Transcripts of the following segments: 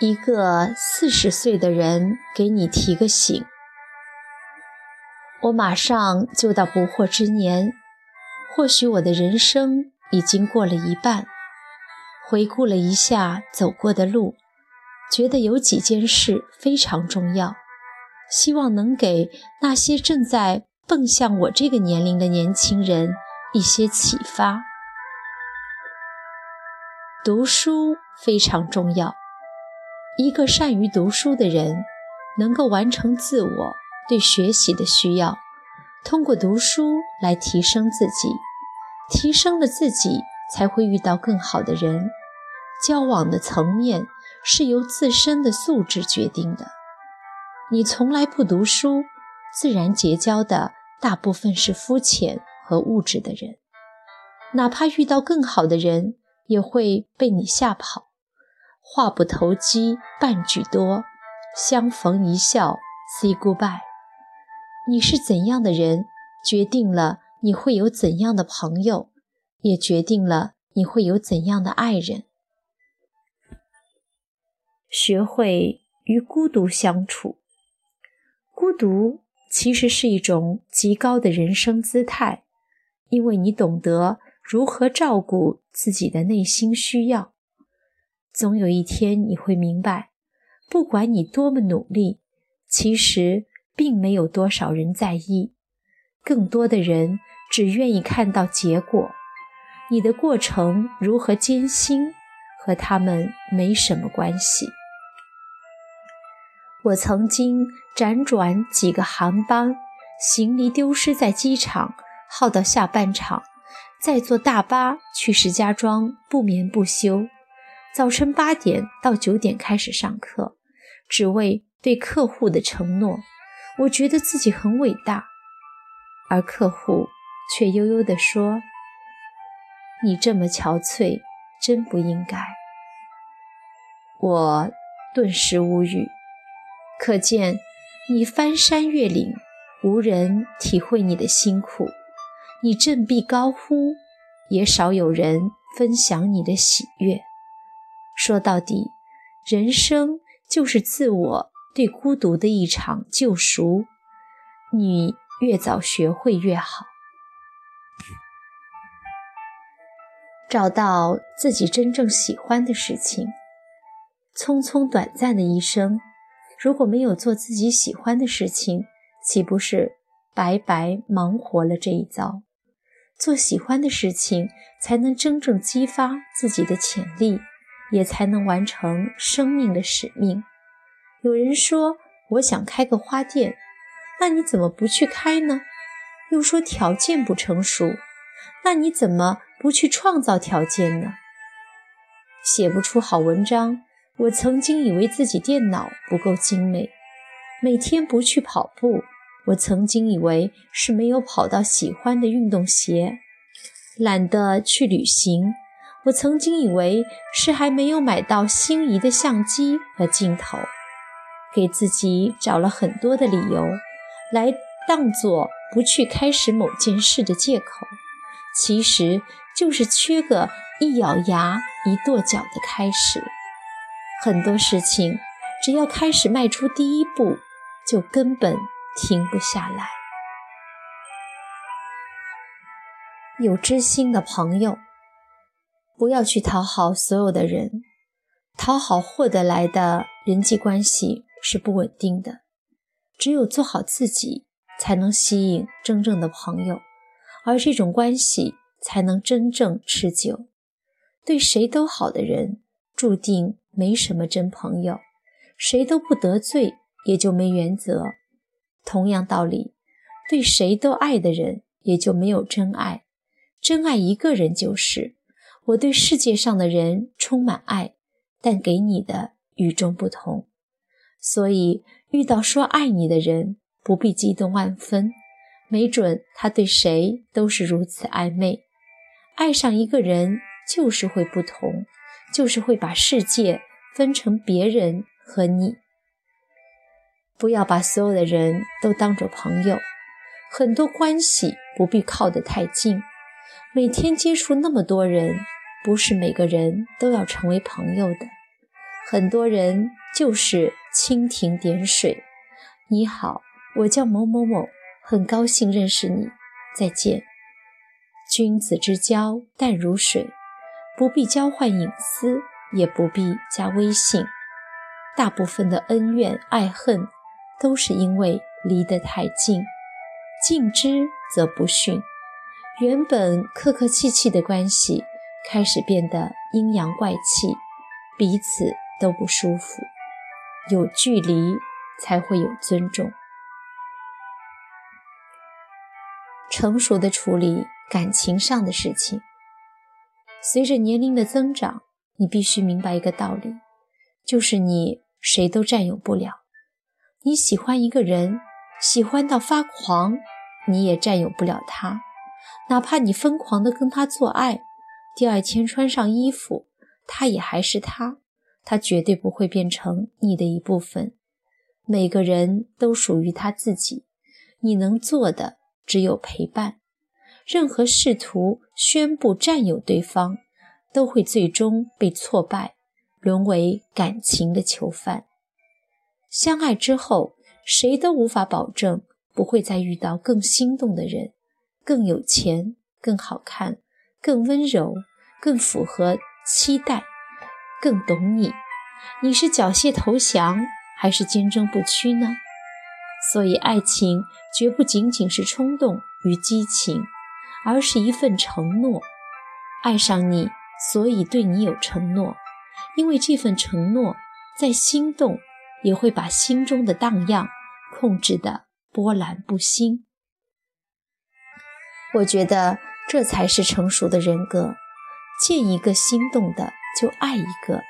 一个四十岁的人给你提个醒。我马上就到不惑之年，或许我的人生已经过了一半。回顾了一下走过的路，觉得有几件事非常重要，希望能给那些正在奔向我这个年龄的年轻人一些启发。读书非常重要。一个善于读书的人，能够完成自我对学习的需要，通过读书来提升自己，提升了自己，才会遇到更好的人。交往的层面是由自身的素质决定的。你从来不读书，自然结交的大部分是肤浅和物质的人，哪怕遇到更好的人，也会被你吓跑。话不投机半句多，相逢一笑 say goodbye。你是怎样的人，决定了你会有怎样的朋友，也决定了你会有怎样的爱人。学会与孤独相处，孤独其实是一种极高的人生姿态，因为你懂得如何照顾自己的内心需要。总有一天你会明白，不管你多么努力，其实并没有多少人在意，更多的人只愿意看到结果。你的过程如何艰辛，和他们没什么关系。我曾经辗转几个航班，行李丢失在机场，耗到下半场，再坐大巴去石家庄，不眠不休。早晨八点到九点开始上课，只为对客户的承诺。我觉得自己很伟大，而客户却悠悠地说：“你这么憔悴，真不应该。”我顿时无语。可见，你翻山越岭，无人体会你的辛苦；你振臂高呼，也少有人分享你的喜悦。说到底，人生就是自我对孤独的一场救赎。你越早学会越好，找到自己真正喜欢的事情。匆匆短暂的一生，如果没有做自己喜欢的事情，岂不是白白忙活了这一遭？做喜欢的事情，才能真正激发自己的潜力。也才能完成生命的使命。有人说：“我想开个花店。”那你怎么不去开呢？又说条件不成熟，那你怎么不去创造条件呢？写不出好文章，我曾经以为自己电脑不够精美；每天不去跑步，我曾经以为是没有跑到喜欢的运动鞋；懒得去旅行。我曾经以为是还没有买到心仪的相机和镜头，给自己找了很多的理由，来当做不去开始某件事的借口，其实就是缺个一咬牙一跺脚的开始。很多事情只要开始迈出第一步，就根本停不下来。有知心的朋友。不要去讨好所有的人，讨好获得来的人际关系是不稳定的。只有做好自己，才能吸引真正的朋友，而这种关系才能真正持久。对谁都好的人，注定没什么真朋友；谁都不得罪，也就没原则。同样道理，对谁都爱的人，也就没有真爱。真爱一个人就是。我对世界上的人充满爱，但给你的与众不同。所以遇到说爱你的人，不必激动万分，没准他对谁都是如此暧昧。爱上一个人就是会不同，就是会把世界分成别人和你。不要把所有的人都当作朋友，很多关系不必靠得太近，每天接触那么多人。不是每个人都要成为朋友的，很多人就是蜻蜓点水。你好，我叫某某某，很高兴认识你，再见。君子之交淡如水，不必交换隐私，也不必加微信。大部分的恩怨爱恨，都是因为离得太近。近之则不逊，原本客客气气的关系，开始变得阴阳怪气，彼此都不舒服。有距离，才会有尊重。成熟的处理感情上的事情。随着年龄的增长，你必须明白一个道理，就是你谁都占有不了。你喜欢一个人，喜欢到发狂。你也占有不了他，哪怕你疯狂的跟他做爱，第二天穿上衣服，他也还是他，他绝对不会变成你的一部分。每个人都属于他自己，你能做的只有陪伴。任何试图宣布占有对方，都会最终被挫败，沦为感情的囚犯。相爱之后，谁都无法保证。不会再遇到更心动的人，更有钱、更好看、更温柔、更符合期待、更懂你。你是缴械投降，还是坚贞不屈呢？所以，爱情绝不仅仅是冲动与激情，而是一份承诺。爱上你，所以对你有承诺，因为这份承诺，在心动也会把心中的荡漾控制的。波澜不兴，我觉得这才是成熟的人格。见一个心动的就爱一个，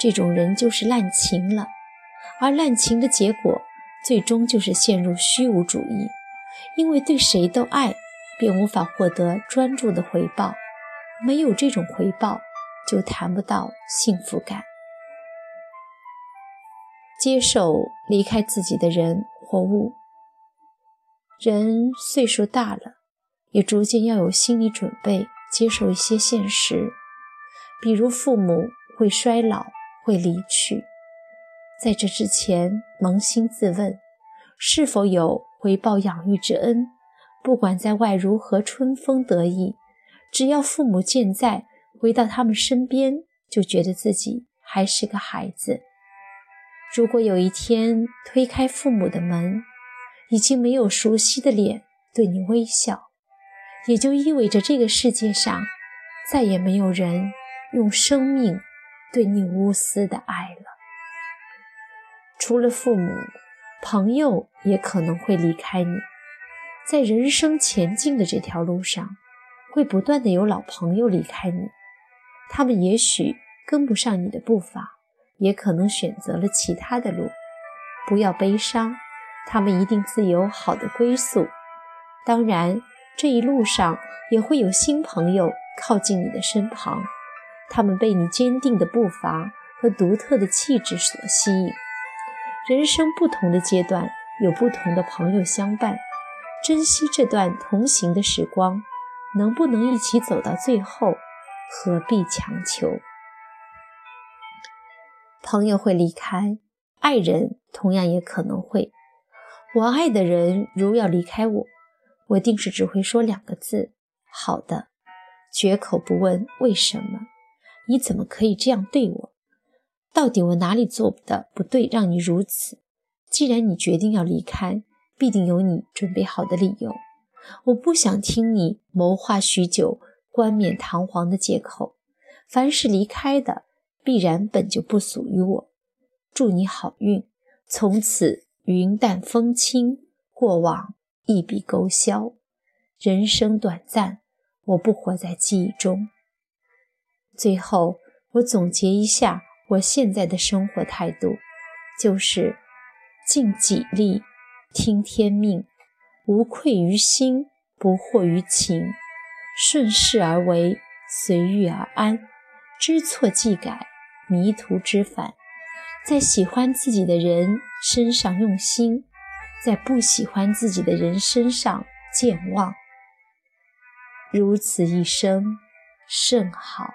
这种人就是滥情了。而滥情的结果，最终就是陷入虚无主义，因为对谁都爱，便无法获得专注的回报。没有这种回报，就谈不到幸福感。接受离开自己的人或物。人岁数大了，也逐渐要有心理准备，接受一些现实，比如父母会衰老，会离去。在这之前，扪心自问，是否有回报养育之恩？不管在外如何春风得意，只要父母健在，回到他们身边，就觉得自己还是个孩子。如果有一天推开父母的门，已经没有熟悉的脸对你微笑，也就意味着这个世界上再也没有人用生命对你无私的爱了。除了父母，朋友也可能会离开你。在人生前进的这条路上，会不断的有老朋友离开你，他们也许跟不上你的步伐，也可能选择了其他的路。不要悲伤。他们一定自有好的归宿，当然，这一路上也会有新朋友靠近你的身旁，他们被你坚定的步伐和独特的气质所吸引。人生不同的阶段有不同的朋友相伴，珍惜这段同行的时光，能不能一起走到最后，何必强求？朋友会离开，爱人同样也可能会。我爱的人如要离开我，我定是只会说两个字：好的，绝口不问为什么。你怎么可以这样对我？到底我哪里做的不对，让你如此？既然你决定要离开，必定有你准备好的理由。我不想听你谋划许久、冠冕堂皇的借口。凡是离开的，必然本就不属于我。祝你好运，从此。云淡风轻，过往一笔勾销。人生短暂，我不活在记忆中。最后，我总结一下我现在的生活态度，就是尽己力，听天命，无愧于心，不惑于情，顺势而为，随遇而安，知错即改，迷途知返。在喜欢自己的人身上用心，在不喜欢自己的人身上健忘，如此一生甚好。